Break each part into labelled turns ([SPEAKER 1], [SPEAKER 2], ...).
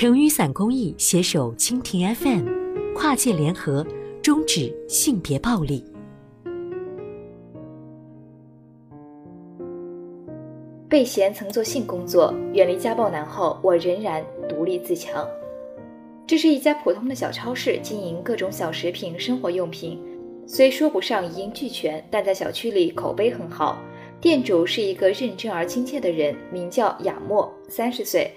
[SPEAKER 1] 成雨伞公益携手蜻蜓 FM，跨界联合，终止性别暴力。
[SPEAKER 2] 被嫌曾做性工作，远离家暴男后，我仍然独立自强。这是一家普通的小超市，经营各种小食品、生活用品，虽说不上一应俱全，但在小区里口碑很好。店主是一个认真而亲切的人，名叫雅默，三十岁。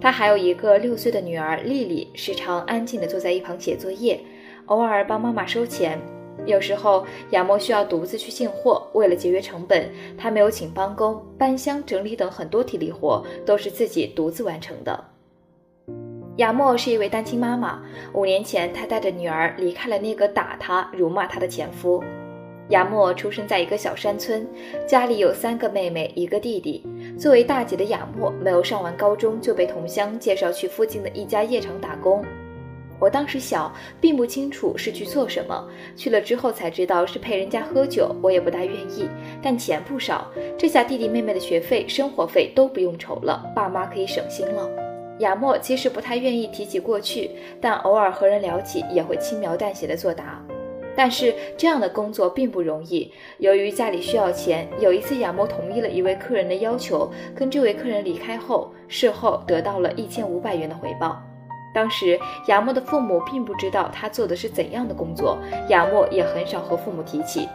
[SPEAKER 2] 他还有一个六岁的女儿丽丽，时常安静地坐在一旁写作业，偶尔帮妈妈收钱。有时候，亚莫需要独自去进货，为了节约成本，他没有请帮工，搬箱、整理等很多体力活都是自己独自完成的。亚莫是一位单亲妈妈，五年前，她带着女儿离开了那个打她、辱骂她的前夫。亚莫出生在一个小山村，家里有三个妹妹，一个弟弟。作为大姐的亚莫，没有上完高中就被同乡介绍去附近的一家夜场打工。我当时小，并不清楚是去做什么。去了之后才知道是陪人家喝酒，我也不大愿意。但钱不少，这下弟弟妹妹的学费、生活费都不用愁了，爸妈可以省心了。亚莫其实不太愿意提起过去，但偶尔和人聊起，也会轻描淡写的作答。但是这样的工作并不容易，由于家里需要钱，有一次亚莫同意了一位客人的要求，跟这位客人离开后，事后得到了一千五百元的回报。当时亚莫的父母并不知道他做的是怎样的工作，亚莫也很少和父母提起。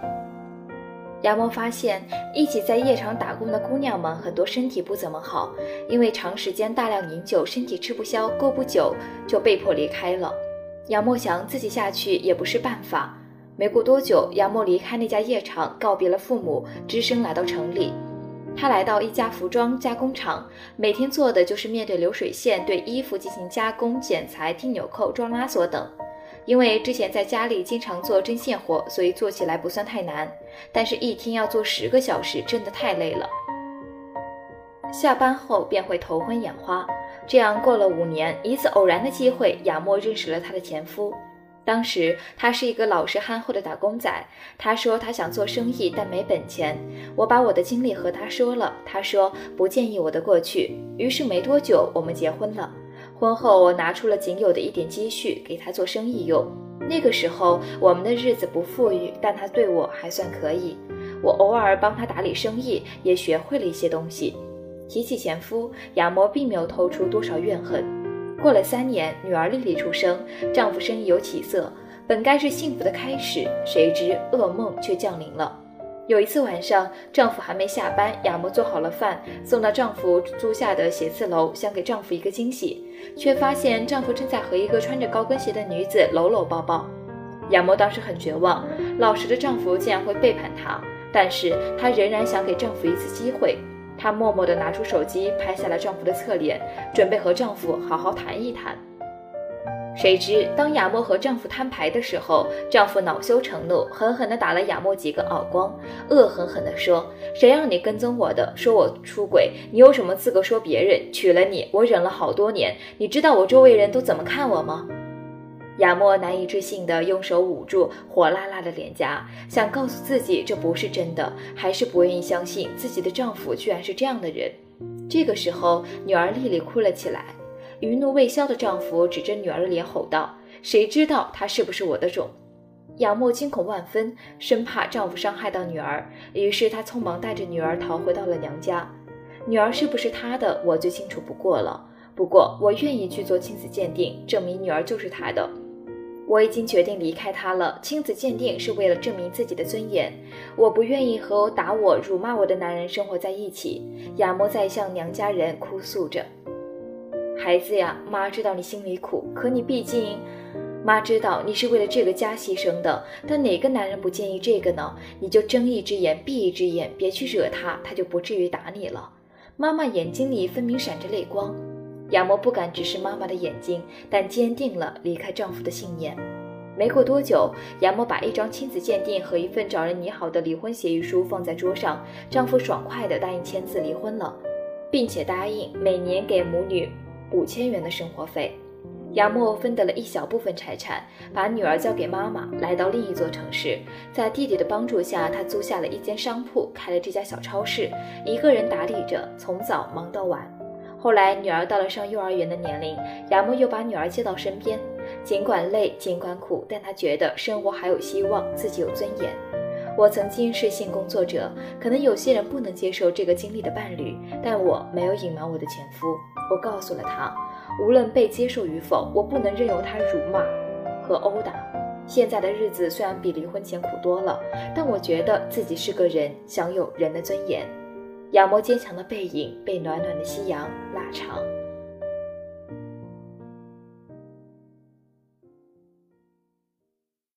[SPEAKER 2] 亚莫发现一起在夜场打工的姑娘们很多身体不怎么好，因为长时间大量饮酒，身体吃不消，过不久就被迫离开了。亚莫想自己下去也不是办法。没过多久，亚莫离开那家夜场，告别了父母，只身来到城里。他来到一家服装加工厂，每天做的就是面对流水线，对衣服进行加工、剪裁、钉纽扣、装拉锁等。因为之前在家里经常做针线活，所以做起来不算太难。但是，一天要做十个小时，真的太累了。下班后便会头昏眼花。这样过了五年，一次偶然的机会，亚莫认识了她的前夫。当时他是一个老实憨厚的打工仔。他说他想做生意，但没本钱。我把我的经历和他说了，他说不介意我的过去。于是没多久，我们结婚了。婚后，我拿出了仅有的一点积蓄给他做生意用。那个时候，我们的日子不富裕，但他对我还算可以。我偶尔帮他打理生意，也学会了一些东西。提起前夫，亚摩并没有透出多少怨恨。过了三年，女儿丽丽出生，丈夫生意有起色，本该是幸福的开始，谁知噩梦却降临了。有一次晚上，丈夫还没下班，亚莫做好了饭，送到丈夫租下的写字楼，想给丈夫一个惊喜，却发现丈夫正在和一个穿着高跟鞋的女子搂搂抱抱。亚莫当时很绝望，老实的丈夫竟然会背叛她，但是她仍然想给丈夫一次机会。她默默地拿出手机，拍下了丈夫的侧脸，准备和丈夫好好谈一谈。谁知，当亚莫和丈夫摊牌的时候，丈夫恼羞成怒，狠狠地打了亚莫几个耳光，恶狠狠地说：“谁让你跟踪我的？说我出轨，你有什么资格说别人？娶了你，我忍了好多年，你知道我周围人都怎么看我吗？”亚莫难以置信地用手捂住火辣辣的脸颊，想告诉自己这不是真的，还是不愿意相信自己的丈夫居然是这样的人。这个时候，女儿丽丽哭了起来，余怒未消的丈夫指着女儿的脸吼道：“谁知道她是不是我的种？”亚莫惊恐万分，生怕丈夫伤害到女儿，于是她匆忙带着女儿逃回到了娘家。女儿是不是她的，我最清楚不过了。不过，我愿意去做亲子鉴定，证明女儿就是她的。我已经决定离开他了。亲子鉴定是为了证明自己的尊严。我不愿意和打我、辱骂我的男人生活在一起。亚莫在向娘家人哭诉着：“孩子呀，妈知道你心里苦，可你毕竟……妈知道你是为了这个家牺牲的。但哪个男人不介意这个呢？你就睁一只眼闭一只眼，别去惹他，他就不至于打你了。”妈妈眼睛里分明闪着泪光。亚莫不敢直视妈妈的眼睛，但坚定了离开丈夫的信念。没过多久，亚莫把一张亲子鉴定和一份找人拟好的离婚协议书放在桌上，丈夫爽快地答应签字离婚了，并且答应每年给母女五千元的生活费。亚莫分得了一小部分财产，把女儿交给妈妈，来到另一座城市。在弟弟的帮助下，他租下了一间商铺，开了这家小超市，一个人打理着，从早忙到晚。后来女儿到了上幼儿园的年龄，亚木又把女儿接到身边。尽管累，尽管苦，但他觉得生活还有希望，自己有尊严。我曾经是性工作者，可能有些人不能接受这个经历的伴侣，但我没有隐瞒我的前夫。我告诉了他，无论被接受与否，我不能任由他辱骂和殴打。现在的日子虽然比离婚前苦多了，但我觉得自己是个人，享有人的尊严。仰摩坚强的背影被暖暖的夕阳拉长。